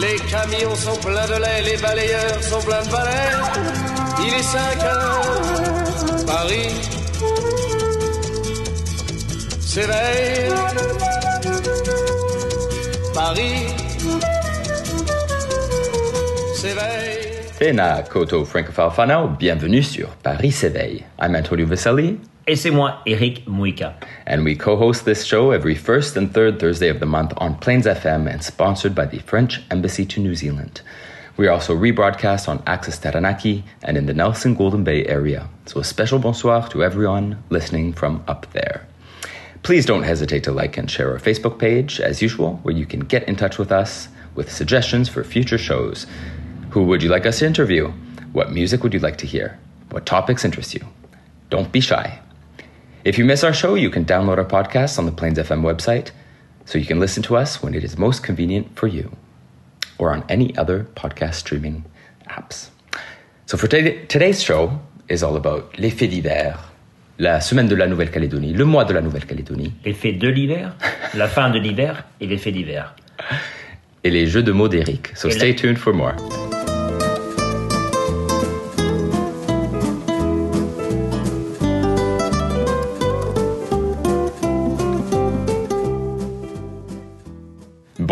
Les camions sont pleins de lait, les balayeurs sont pleins de balais. Il est 5 heures, Paris s'éveille. Paris s'éveille. Tēnā koto francophile bienvenue sur Paris s'éveille. I'm Antonio Vasselli, Et c'est moi, Eric and we co-host this show every first and third Thursday of the month on Plains FM and sponsored by the French Embassy to New Zealand. We are also rebroadcast on Access Taranaki and in the Nelson Golden Bay area. So a special bonsoir to everyone listening from up there. Please don't hesitate to like and share our Facebook page, as usual, where you can get in touch with us with suggestions for future shows. Who would you like us to interview? What music would you like to hear? What topics interest you? Don't be shy. If you miss our show, you can download our podcast on the Plains FM website so you can listen to us when it is most convenient for you or on any other podcast streaming apps. So for today, today's show is all about les faits divers, la semaine de la Nouvelle-Calédonie, le mois de la Nouvelle-Calédonie L'effet de l'hiver, la fin de l'hiver et l'effet d'hiver. et les jeux de mots d'Eric. So Et la- stay tuned for more.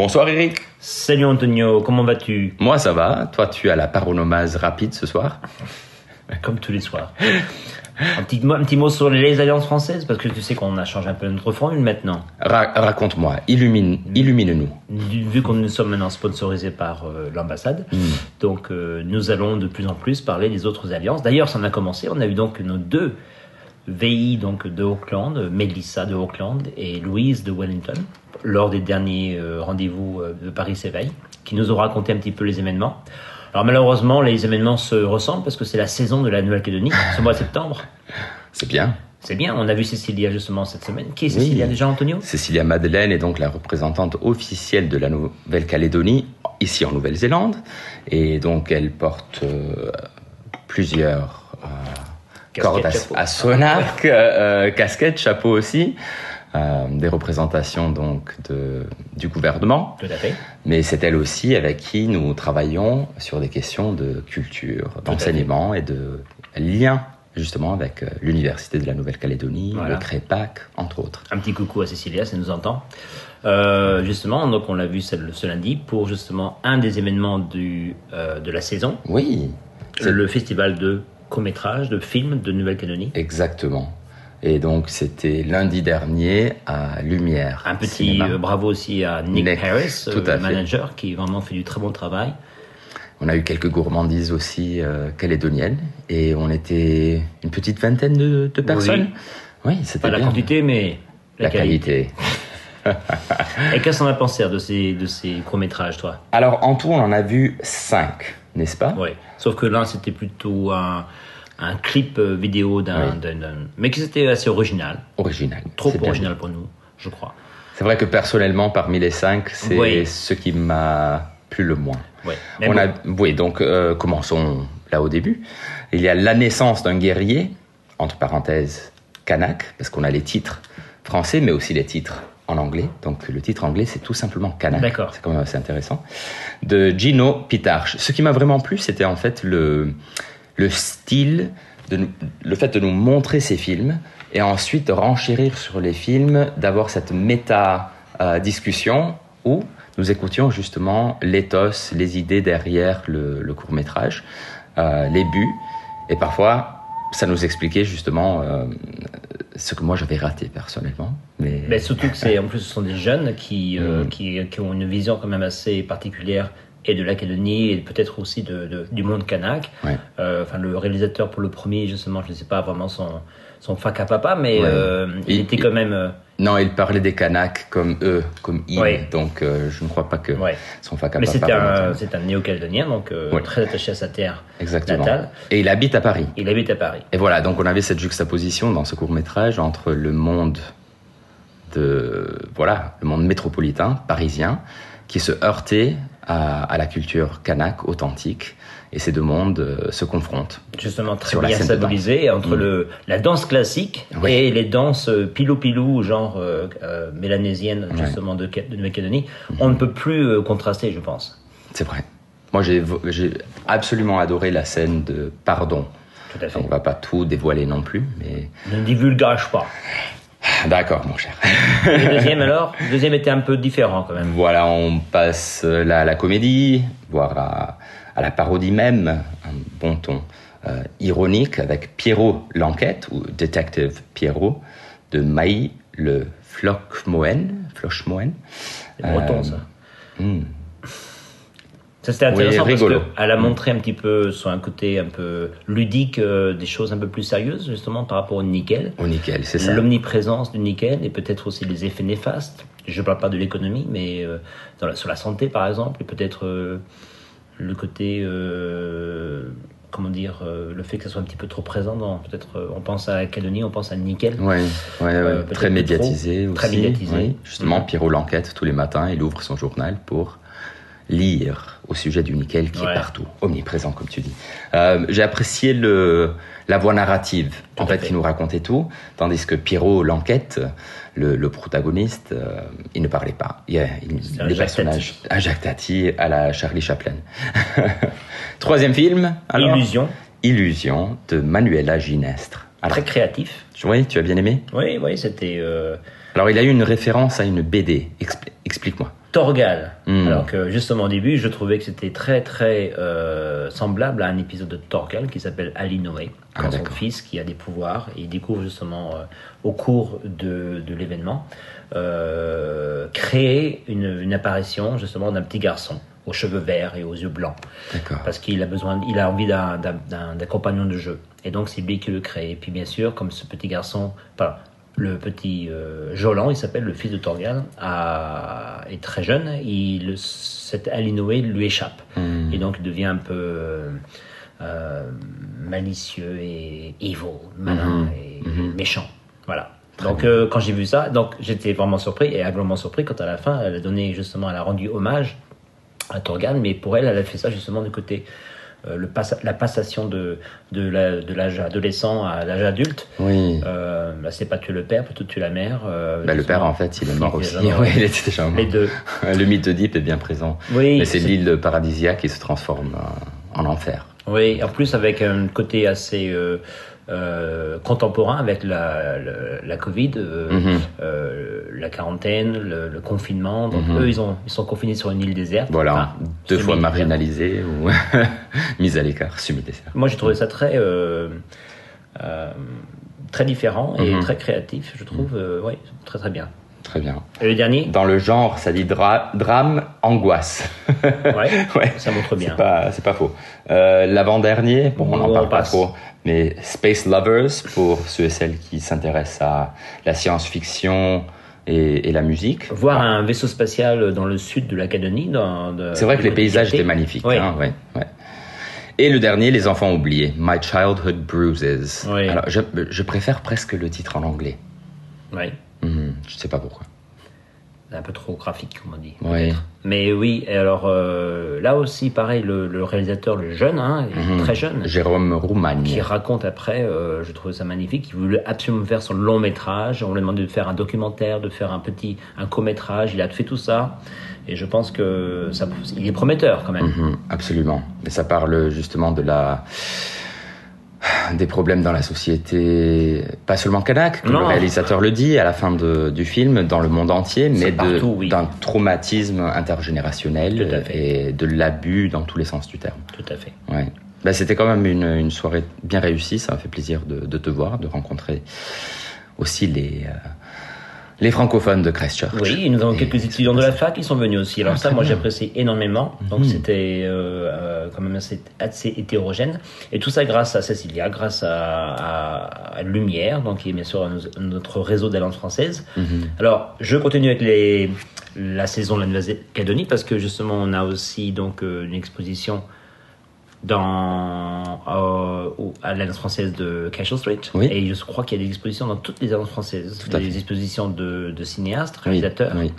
Bonsoir Eric. Salut Antonio, comment vas-tu? Moi ça va, toi tu as la paronomase rapide ce soir? Comme tous les soirs. Un petit, mot, un petit mot sur les alliances françaises, parce que tu sais qu'on a changé un peu notre formule maintenant. Ra- Raconte-moi, illumine, illumine-nous. Du- Vu qu'on nous sommes maintenant sponsorisés par euh, l'ambassade, donc euh, nous allons de plus en plus parler des autres alliances. D'ailleurs, ça en a commencé. On a eu donc nos deux VI donc de Auckland, Melissa de Auckland et Louise de Wellington, lors des derniers euh, rendez-vous euh, de Paris s'éveille, qui nous ont raconté un petit peu les événements. Alors malheureusement, les événements se ressemblent parce que c'est la saison de la Nouvelle-Calédonie, ce mois de septembre. C'est bien. C'est bien, on a vu Cécilia justement cette semaine. Qui est Cécilia déjà, Antonio? Cécilia Madeleine est donc la représentante officielle de la Nouvelle-Calédonie ici en Nouvelle-Zélande. Et donc elle porte euh, plusieurs euh, cordes à, à son arc, euh, euh, casquettes, chapeau aussi. euh, des représentations donc de, du gouvernement, Tout à fait. mais c'est elle aussi avec qui nous travaillons sur des questions de culture, d'enseignement et de lien justement avec euh, l'Université de la Nouvelle-Calédonie, Voilà. le CREPAC, entre autres. Un petit coucou à Cécilia, ça nous entend. Euh, justement, donc on l'a vu ce, ce lundi pour justement un des événements du, euh, de la saison, Oui, c'est- le festival de court-métrage, de films de Nouvelle-Calédonie. exactement. Et donc c'était lundi dernier à Lumière. Un petit euh, bravo aussi à Nick, Nick, Harris, tout euh, à fait. manager, qui vraiment fait du très bon travail. On a eu quelques gourmandises aussi euh, calédoniennes et on était une petite vingtaine de, de personnes. Oui, c'était Pas la quantité, mais la, La qualité. Et qu'est-ce qu'on a pensé de ces, de ces courts-métrages, toi? Alors en tout, on en a vu cinq, n'est-ce pas Oui. Sauf que là, c'était plutôt un, un clip euh, vidéo d'un. Oui. Mais qui était assez original. Original. Trop original pour nous, je crois. C'est vrai que personnellement, parmi les cinq, c'est Oui. ce qui m'a plu le moins. Mais On bon, a, oui, donc euh, commençons là au début. Il y a la naissance d'un guerrier, entre parenthèses, Kanak, parce qu'on a les titres français, mais aussi les titres en anglais. Donc le titre anglais, c'est tout simplement Kanak. D'accord. C'est quand même assez intéressant. De Gino Pitarch. Ce qui m'a vraiment plu, c'était en fait le, le style, de le fait de nous montrer ces films et ensuite de renchérir sur les films, d'avoir cette méta-discussion où nous écoutions justement l'éthos, les idées derrière le, le court-métrage, euh, les buts, et parfois ça nous expliquait justement euh, ce que moi j'avais raté personnellement. Mais, mais surtout que c'est en plus ce sont des jeunes qui, euh, Mm. qui, qui ont une vision quand même assez particulière et de l'Académie et peut-être aussi de, de- du monde kanak. Ouais. Euh, enfin, le réalisateur pour le premier, justement, je ne sais pas vraiment son, son papa, mais Ouais. euh, il Il- était quand même. euh, Non, il parlait des Kanaks comme eux, comme ils. Ouais. Donc, euh, je ne crois pas que ouais. son Fakapa Mais c'était parle un, maintenant. c'est un néo-calédonien, donc très attaché à sa terre Exactement. natale. Et il habite à Paris. Il habite à Paris. Et voilà, donc on avait cette juxtaposition dans ce court métrage entre le monde de voilà le monde métropolitain parisien qui se heurtait à, à la culture kanak authentique et ces deux mondes euh, se confrontent. Justement, très bien symbolisé entre Mm. le, la danse classique Oui. et les danses euh, pilou-pilou, genre euh, euh, mélanésiennes, Ouais. justement, de, de Nouvelle-Calédonie. On ne peut plus euh, contraster, je pense. C'est vrai. Moi j'ai absolument adoré la scène de Pardon. Tout à fait. On va pas tout dévoiler non plus, mais Ne divulgage pas. D'accord mon cher. Le deuxième, alors? Le deuxième était un peu différent, quand même. Voilà, on passe là à la comédie, voire à, à la parodie même, un bon ton euh, ironique avec Pierrot l'enquête, ou Detective Pierrot, de Maï le Flochmoen. Flochmoen. C'est breton, Euh, ça. hmm. Ça c'était intéressant Oui, parce qu'elle a montré un petit peu sur un côté un peu ludique euh, des choses un peu plus sérieuses justement par rapport au nickel. Au nickel, c'est ça. L'omniprésence du nickel et peut-être aussi les effets néfastes. Je ne parle pas de l'économie, mais euh, dans la- sur la santé par exemple, et peut-être euh, le côté, comment dire, euh, le fait que ça soit un petit peu trop présent dans, peut-être, euh, on pense à la Calédonie, on pense à nickel. Ouais, ouais, Euh, très médiatisé trop. Très aussi. médiatisé. oui. Justement. Pierrot l'enquête tous les matins, il ouvre son journal pour lire au sujet du nickel qui Ouais. est partout, omniprésent comme tu dis. Euh, J'ai apprécié le, la voix narrative, en fait, fait. qui nous racontait tout, tandis que Pierrot l'enquête, le, le protagoniste, euh, il ne parlait pas. Il, y a- il- les personnages, à Jacques Tati, à la Charlie Chaplin. Troisième film, alors Illusion, Illusion de Manuela Ginestre. Alors, très créatif. oui, tu as bien aimé? Oui, oui, c'était euh, alors, il a eu une référence à une BD. Expli- Explique-moi. Torgal. Hmm. Alors que justement au début, je trouvais que c'était très très euh, semblable à un épisode de Torgal qui s'appelle Ali Noé, Ah, quand son d'accord. fils qui a des pouvoirs et il découvre justement euh, au cours de, de l'événement euh, créer une, une apparition justement d'un petit garçon aux cheveux verts et aux yeux blancs parce qu'il a besoin, il a envie d'un, compagnon de jeu. Et donc c'est lui qui le crée. Et puis bien sûr, comme ce petit garçon, enfin, le petit euh, Jolan, il s'appelle le fils de Torgal, a- est très jeune, il, cet Alinoé lui échappe. Hmm. Et donc il devient un peu euh, malicieux et evil, malin Mhm. et Mhm. méchant. Voilà. Donc euh, quand j'ai vu ça, donc j'étais vraiment surpris et agréablement surpris quand à la fin elle a donné justement, elle a rendu hommage à Torgal, mais pour elle, elle a fait ça justement du côté le passa- la passation de, de, l'âge adolescent à l'âge adulte. Oui. Euh, bah, c'est pas tuer le père, plutôt tuer la mère. euh, Bah, le père, en fait, il est mort aussi. Oui, il était déjà mort. Les deux. Le mythe d'Oedipe est bien présent. Oui, Mais c'est l'île paradisiaque qui se transforme euh, en enfer. Oui, en plus avec un côté assez euh, euh, contemporain avec la, la, la Covid, euh, Mhm. euh, la quarantaine, le, le confinement. Donc Mhm. eux, ils, ont, ils sont confinés sur une île déserte. Voilà, Enfin, deux fois semi-déserte. marginalisé ou mis à l'écart, semi-désert. Moi, j'ai trouvé ça très, euh, très différent et Mhm. très créatif, je trouve. Oui, très très bien. Très bien. Et le dernier Dans le genre, ça dit dra- drame, angoisse. Ouais, Ouais. ça montre bien. C'est pas, faux. Euh, L'avant-dernier, bon, on n'en On parle pas trop, mais Space Lovers, pour ceux et celles qui s'intéressent à la science-fiction et, et la musique. Voir un vaisseau spatial dans le sud de la Calédonie. dans- de- C'est vrai que les paysages étaient magnifiques. Oui. hein, ouais, ouais. Et le dernier, Les enfants oubliés, My Childhood Bruises. Oui. Alors, je, je préfère presque le titre en anglais. Ouais. Mhm, je sais pas pourquoi. C'est un peu trop graphique, comme on dit. Peut-être. Mais oui, alors euh, là aussi, pareil, le, le réalisateur, le jeune, hein, Mhm. très jeune, Jérôme Roumagne. qui raconte après, euh, je trouve ça magnifique, il voulait absolument faire son long métrage, on lui a demandé de faire un documentaire, de faire un petit, un court métrage, il a fait tout ça, et je pense que ça, il est prometteur quand même. Mhm, absolument. Et ça parle justement de la des problèmes dans la société, pas seulement kanak, comme Non. le réalisateur le dit à la fin de- du film, dans le monde entier, mais oui. d'un traumatisme intergénérationnel et de l'abus dans tous les sens du terme. Tout à fait. Ouais. Bah, C'était quand même une, une soirée bien réussie, ça m'a fait plaisir de, de te voir, de rencontrer aussi les, euh, Les francophones de Christchurch. Oui, et nous avons Et quelques étudiants de la fac qui sont venus aussi. Alors Ah, ça, moi, j'apprécie énormément. Donc Mhm. c'était euh, euh, quand même assez, assez hétérogène. Et tout ça grâce à Cecilia, grâce à, à, à Lumière, donc qui est bien sûr notre réseau d'alliance française. Mhm. Alors, je continue avec les, la saison de la Nouvelle-Calédonie parce que justement, on a aussi donc euh, une exposition dans euh, à l'Alliance française de Cashel Street. Oui. Et je crois qu'il y a des expositions dans toutes les alliances françaises. Tout à des fait. expositions de, de cinéastes, réalisateurs. oui.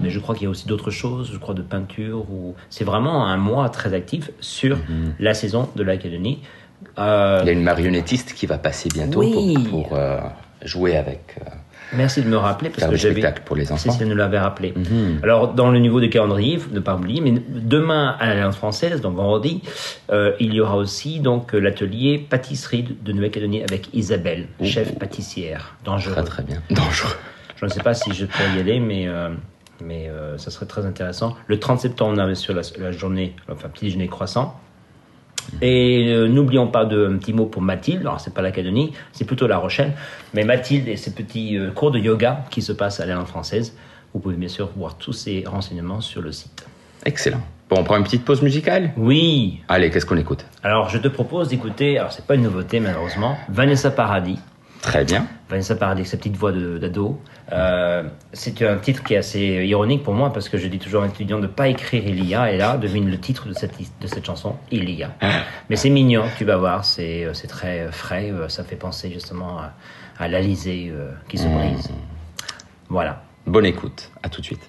Mais je crois qu'il y a aussi d'autres choses, je crois de peinture. Ou... C'est vraiment un mois très actif sur la saison de la Calédonie. Euh, Il y a une marionnettiste qui va passer bientôt pour, pour, euh, jouer avec, euh, Merci de me rappeler parce faire que j'avais. pour les enfants. Cécile nous l'avait rappelé. Mhm. Alors, dans le niveau de calendrier, ne pas oublier, mais demain à l'Alliance française, donc vendredi, euh, il y aura aussi donc l'atelier pâtisserie de- Nouvelle-Calédonie avec Isabelle, Oh. chef pâtissière, dangereux. Très très bien. Dangereux. Je ne sais pas si je pourrais y aller, mais, euh, mais euh, ça serait très intéressant. Le 30 septembre, on sur la, la journée, enfin petit déjeuner croissant. Et euh, n'oublions pas de un petit mot pour Mathilde. Alors c'est pas l'Académie, c'est plutôt La Rochelle. Mais Mathilde et ses petits euh, cours de yoga qui se passent à l'Alliance française. Vous pouvez bien sûr voir tous ces renseignements sur le site. Excellent. Bon, on prend une petite pause musicale? Oui. Allez, qu'est-ce qu'on écoute? Alors je te propose d'écouter. Alors c'est pas une nouveauté malheureusement. Vanessa Paradis. Très bien. Vanessa Paradis, avec sa petite voix d'ado. Euh, c'est un titre qui est assez ironique pour moi parce que je dis toujours aux étudiants de ne pas écrire il y a et là devine le titre de cette, de cette chanson, il y a. Mais c'est mignon, tu vas voir, c'est c'est très frais, euh, ça fait penser justement à, à l'Alizé euh, qui se brise. Voilà. Bonne écoute. À tout de suite.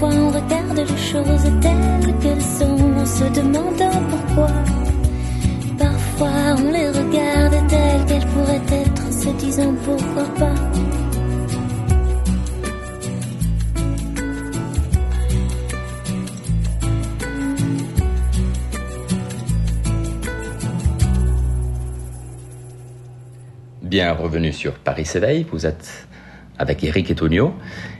Parfois on regarde les choses telles qu'elles sont en se demandant pourquoi. Parfois on les regarde telles qu'elles pourraient être en se disant pourquoi pas. Bien revenu sur Paris s'éveille. Vous êtes avec Eric et Tonio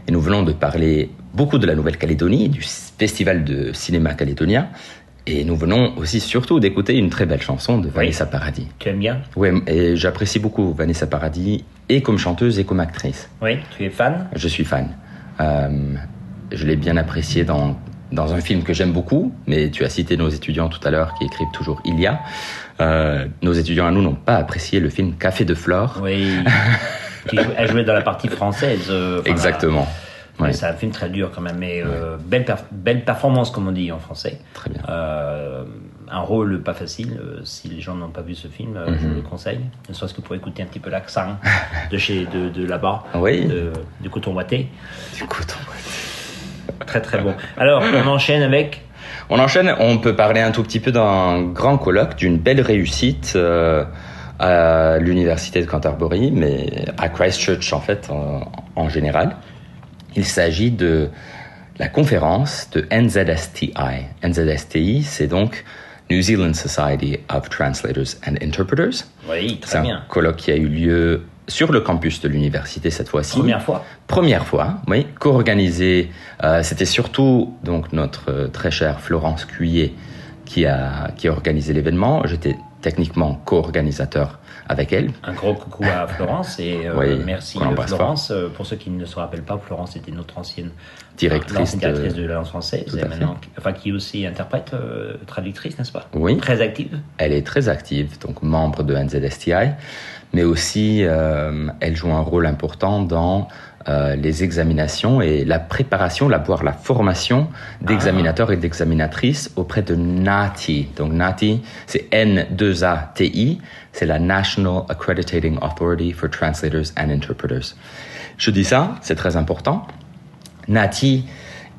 et nous venons de parler beaucoup de la Nouvelle-Calédonie, du festival de cinéma calédonien et nous venons aussi surtout d'écouter une très belle chanson de Vanessa Paradis. Tu aimes bien Ouais, et j'apprécie beaucoup Vanessa Paradis et comme chanteuse et comme actrice. Oui, tu es fan? Je suis fan. Euh, je l'ai bien apprécié dans, dans un film que j'aime beaucoup, mais tu as cité nos étudiants tout à l'heure qui écrivent toujours Il y a. Euh, nos étudiants à nous n'ont pas apprécié le film Café de Flore. Oui. Elle jouait dans la partie française. euh, Exactement. Ouais, C'est un film très dur quand même, mais euh, belle, perf- belle performance comme on dit en français. très bien. Euh, un rôle pas facile. Euh, si les gens n'ont pas vu ce film, je Mhm. le conseille. Ne serait-ce que pour écouter un petit peu l'accent de chez de, de là-bas, Oui. de- du coton ouaté. Du coup, on- Très très bon. Alors, on enchaîne avec. On enchaîne, on peut parler un tout petit peu d'un grand colloque, d'une belle réussite euh, à l'université de Canterbury, mais à Christchurch en fait, en, en général. Il s'agit de la conférence de NZSTI. NZSTI, c'est donc New Zealand Society of Translators and Interpreters. Oui, C'est très un bien. colloque qui a eu lieu sur le campus de l'université cette fois-ci. Première fois. Première fois, oui, co-organisé. euh, C'était surtout donc notre euh, très chère Florence Cuillet qui a qui a organisé l'événement. J'étais techniquement co-organisateur avec elle. Un gros coucou à Florence et euh, Oui, merci Florence. Euh, Pour ceux qui ne se rappellent pas, Florence était notre ancienne Directrice directrice de, la langue française, et maintenant, enfin qui est aussi interprète, euh, traductrice, n'est-ce pas? Oui. Très active. Elle est très active, donc membre de NZSTI, mais aussi euh, elle joue un rôle important dans euh, les examinations et la préparation, la, voire la formation d'examinateurs et d'examinatrices auprès de NATI. Donc NATI, c'est N2ATI, c'est la National Accrediting Authority for Translators and Interpreters. Je dis ça, c'est très important. NATI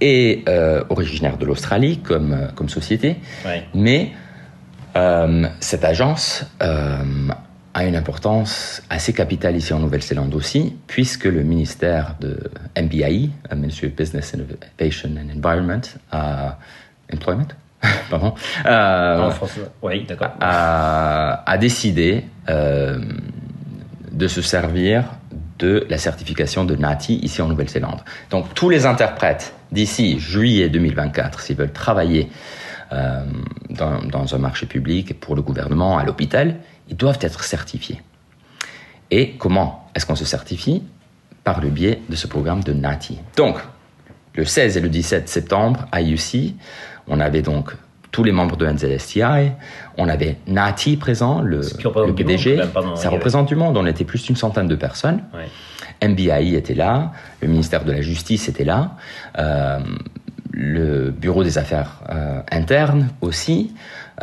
est euh, originaire de l'Australie comme, euh, comme société, mais euh, cette agence a une importance assez capitale ici en Nouvelle-Zélande aussi, puisque le ministère de euh, Ministry of Business Innovation and Environment, Employment, pardon, euh, En français. Oui, d'accord. a, a décidé euh, de se servir de la certification de NATI ici en Nouvelle-Zélande. Donc tous les interprètes d'ici juillet 2024, s'ils veulent travailler euh, dans, dans un marché public pour le gouvernement, à l'hôpital, ils doivent être certifiés. Et comment est-ce qu'on se certifie? Par le biais de ce programme de NATI. Donc, le 16 et le 17 septembre à UC, on avait donc tous les membres de NZSTI, on avait Nati présent, le, PDG, monde, pardon, ça représente du monde, on était plus d'une centaine de personnes. Ouais. MBI était là, le ministère de la Justice était là, euh, le Bureau des Affaires euh, internes aussi,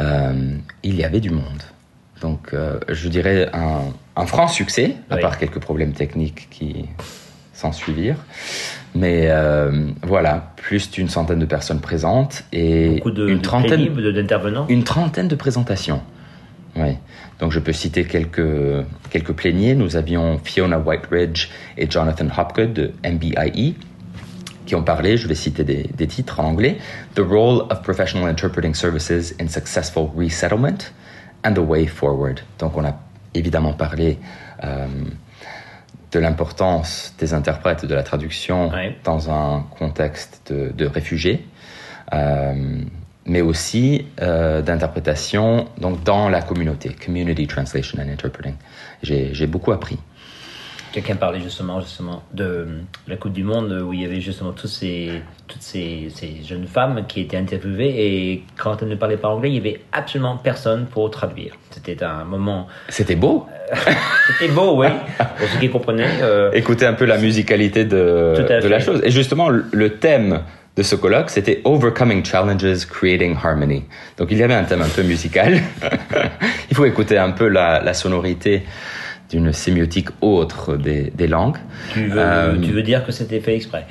euh, il y avait du monde. Donc je dirais un, un franc succès, à Oui. part quelques problèmes techniques qui s'en suivirent. Mais euh, voilà, plus d'une centaine de personnes présentes et de, une trentaine, d'intervenants. une trentaine de présentations. Oui. Donc je peux citer quelques, quelques pléniers. Nous avions Fiona Whiteridge et Jonathan Hopgood de MBIE qui ont parlé, je vais citer des, des titres en anglais, The Role of Professional Interpreting Services in Successful Resettlement and the Way Forward. Donc on a évidemment parlé euh, de l'importance des interprètes de la traduction Ouais. dans un contexte de, de réfugiés, euh, mais aussi euh, d'interprétation donc dans la communauté, Community Translation and Interpreting. J'ai beaucoup appris. Quelqu'un parlait justement, justement de euh, la Coupe du Monde où il y avait justement tous ces, toutes ces, ces jeunes femmes qui étaient interviewées et quand elles ne parlaient pas anglais, il n'y avait absolument personne pour traduire. C'était un moment. C'était beau. C'était beau, oui, pour ceux qui comprenaient. euh, Écouter un peu la musicalité de, la chose. Et justement, le- le thème de ce colloque, c'était Overcoming Challenges, Creating Harmony. Donc il y avait un thème un peu musical. il faut écouter un peu la, la sonorité d'une sémiotique autre des, des langues. tu, veux, Euh, tu veux dire que c'était fait exprès?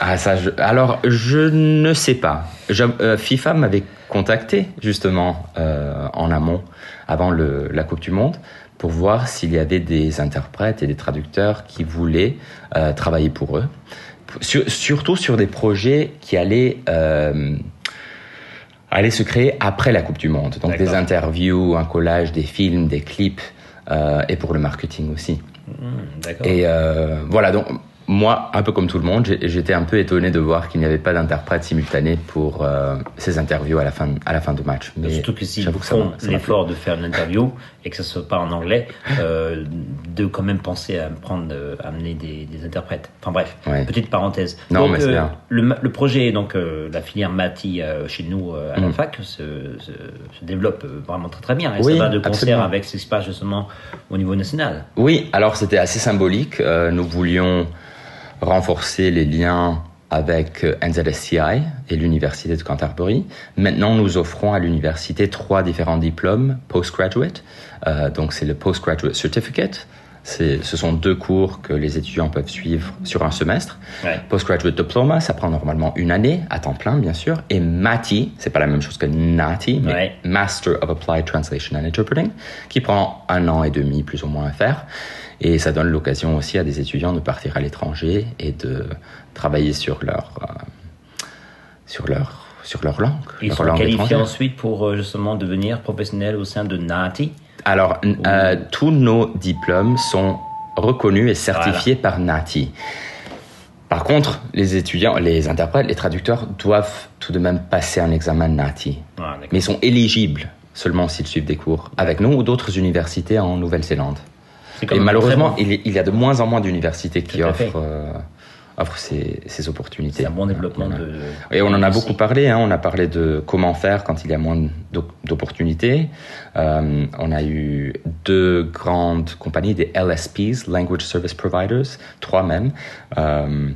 Ah, ça, je- alors, je ne sais pas. Je- euh, FIFA m'avait contacté, justement, euh, en amont, avant le- la Coupe du Monde, pour voir s'il y avait des interprètes et des traducteurs qui voulaient travailler pour eux. Sur- surtout sur des projets qui allaient, se créer après la Coupe du Monde. Donc, des interviews, un collage, des films, des clips, et pour le marketing aussi. D'accord. Et euh, voilà, donc moi, un peu comme tout le monde, j'étais un peu étonné de voir qu'il n'y avait pas d'interprète simultané pour euh, ces interviews à la fin, à la fin de match. Mais Surtout que s'ils ça font ça l'effort de faire une interview et que ce soit pas en anglais, euh, de quand même penser à prendre, euh, à amener des, des interprètes. Enfin bref, Ouais. petite parenthèse. Non, donc, mais euh, bien. Le, projet, donc euh, la filière Mati euh, chez nous euh, à la Mm. fac se, se, se développe euh, vraiment très très bien. Et Oui, ça va de concert absolument. avec ce qui se passe justement au niveau national. Oui, alors c'était assez symbolique. Euh, nous voulions renforcer les liens avec euh, NZSCI et l'Université de Canterbury. Maintenant, nous offrons à l'université trois différents diplômes postgraduate. Euh, donc, c'est le Postgraduate Certificate. Ce sont deux cours que les étudiants peuvent suivre sur un semestre. Ouais. Postgraduate Diploma, ça prend normalement une année, à temps plein, bien sûr. Et MATI, c'est pas la même chose que NATI, mais Ouais. Master of Applied Translation and Interpreting, qui prend un an et demi plus ou moins à faire. Et ça donne l'occasion aussi à des étudiants de partir à l'étranger et de travailler sur leur, euh, sur leur, sur leur langue. Ils leur sont langue qualifiés ensuite pour euh, justement devenir professionnels au sein de NATI. Alors, euh, tous nos diplômes sont reconnus et certifiés par NATI. Par contre, les étudiants, les interprètes, les traducteurs doivent tout de même passer un examen NATI. Ah. Mais ils sont éligibles seulement s'ils suivent des cours avec nous ou d'autres universités en Nouvelle-Zélande. Et malheureusement, il, y- il y a de moins en moins d'universités qui offrent, euh, ces, ces opportunités. C'est un bon développement Voilà. de. Et on en a beaucoup parlé. Hein. On a parlé de comment faire quand il y a moins d'op- d'opportunités. Euh, on a eu deux grandes compagnies, des LSPs, Language Service Providers, trois même. Euh,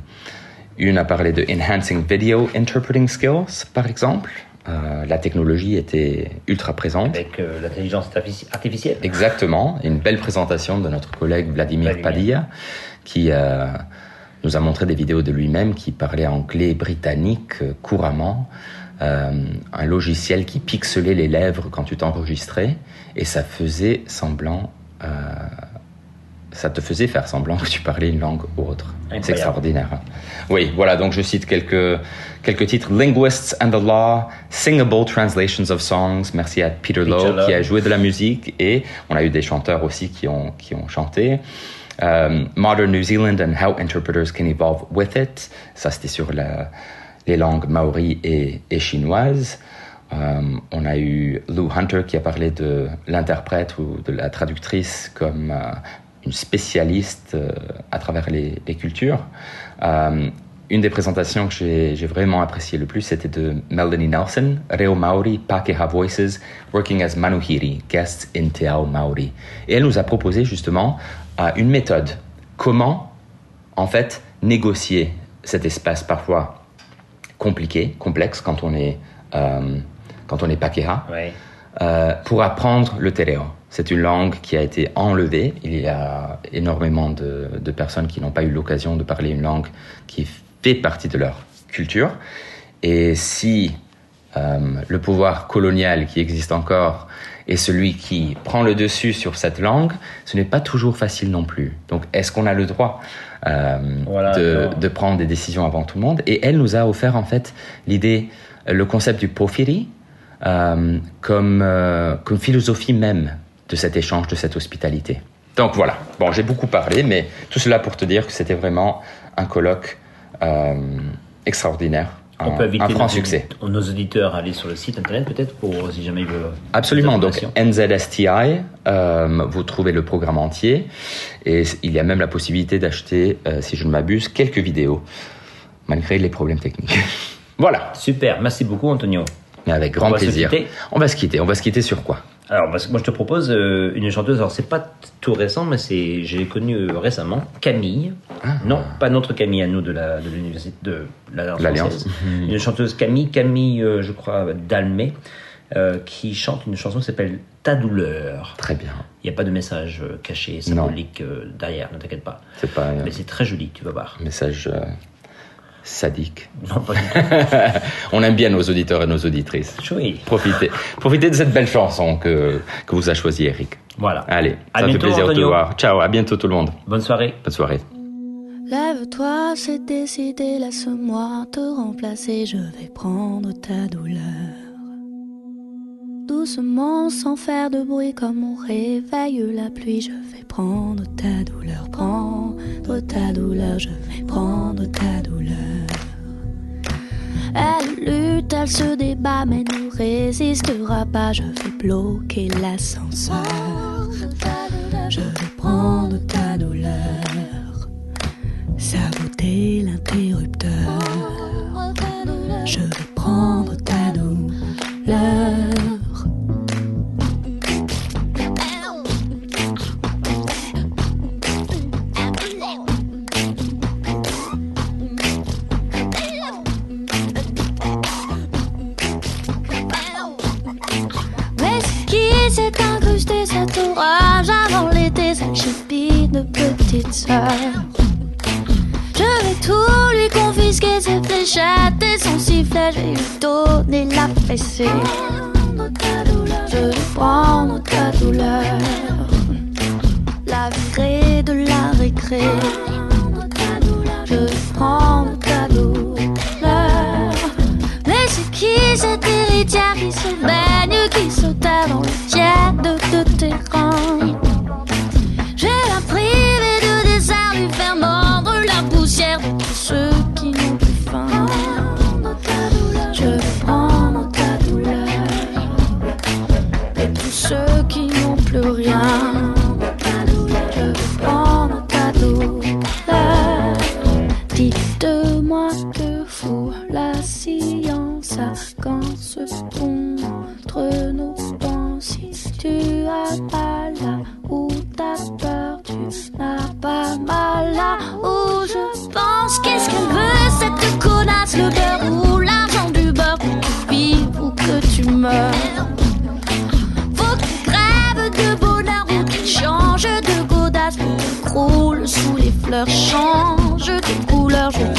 une a parlé de Enhancing Video Interpreting Skills, par exemple. Euh, la technologie était ultra présente. Avec euh, l'intelligence artifici- artificielle. Exactement. Une belle présentation de notre collègue Vladimir Vladimir. Padilla, qui euh, nous a montré des vidéos de lui-même qui parlait anglais britannique couramment. Un logiciel qui pixelait les lèvres quand tu t'enregistrais et ça faisait semblant, ça te faisait faire semblant que tu parlais une langue autre. C'est extraordinaire. hein. Oui, voilà, donc je cite quelques, quelques titres. Linguists and the Law, Singable Translations of Songs. Merci à Peter, Peter Lowe Lowe. qui a joué de la musique et on a eu des chanteurs aussi qui ont, qui ont chanté. Euh, Modern New Zealand and How Interpreters Can Evolve With It. Ça, c'était sur la- les langues maori et, et chinoises. Euh, on a eu Lou Hunter qui a parlé de l'interprète ou de la traductrice comme euh, une spécialiste euh, à travers les, les cultures. Euh, une des présentations que j'ai vraiment apprécié le plus, c'était de Melanie Nelson, Reo Maori, Pakeha Voices, Working as Manuhiri, Guests in Te Ao Maori. Et elle nous a proposé justement euh, une méthode. Comment, en fait, négocier cet espace parfois compliqué, complexe quand on est, euh, quand on est Pakeha, euh, pour apprendre le te reo. C'est une langue qui a été enlevée. Il y a énormément de, de personnes qui n'ont pas eu l'occasion de parler une langue qui fait partie de leur culture. Et si euh, le pouvoir colonial qui existe encore est celui qui prend le dessus sur cette langue, ce n'est pas toujours facile non plus. Donc, est-ce qu'on a le droit euh, Voilà, de, prendre des décisions avant tout le monde? Et elle nous a offert en fait l'idée, le concept du pofiri euh, comme, comme philosophie même de cet échange, de cette hospitalité. Donc voilà, bon, j'ai beaucoup parlé, mais tout cela pour te dire que c'était vraiment un colloque euh, extraordinaire, On un, peut inviter un franc nos, succès. nos auditeurs à aller sur le site internet peut-être pour si jamais ils veulent. Absolument, donc. NZSTI, euh, vous trouvez le programme entier et il y a même la possibilité d'acheter, euh, si je ne m'abuse, quelques vidéos, malgré les problèmes techniques. voilà, Super, merci beaucoup Antonio. mais avec grand On plaisir. On va se quitter, on va se quitter sur quoi? Alors, parce que moi, je te propose euh, une chanteuse. Alors, c'est pas tout récent, mais c'est, j'ai connu euh, récemment Camille. Ah. Non, pas notre Camille à nous de la de l'université de l'Alliance. Une chanteuse Camille, Camille, euh, je crois Dalmé, euh, qui chante une chanson qui s'appelle Ta douleur. Très bien, Il n'y a pas de message caché, symbolique derrière. Ne t'inquiète pas. c'est pas Mais c'est très joli, tu vas voir. message euh, sadique. Non, pas du tout. On aime bien nos auditeurs et nos auditrices. Chouette. Profitez, profitez de cette belle chanson que, que vous a choisie Eric. Voilà. Allez, À ça fait plaisir de te Antonio. voir. Ciao, à bientôt tout le monde. Bonne soirée. Bonne soirée. Lève-toi, c'est décidé, laisse-moi te remplacer, je vais prendre ta douleur. Doucement, sans faire de bruit, comme on réveille la pluie, je vais prendre ta douleur, prendre ta douleur, je vais prendre ta douleur. Elle lutte, elle se débat, mais ne résistera pas, je vais bloquer l'ascenseur. Je vais prendre ta douleur saboter l'interrupteur. Je vais prendre ta douleur. De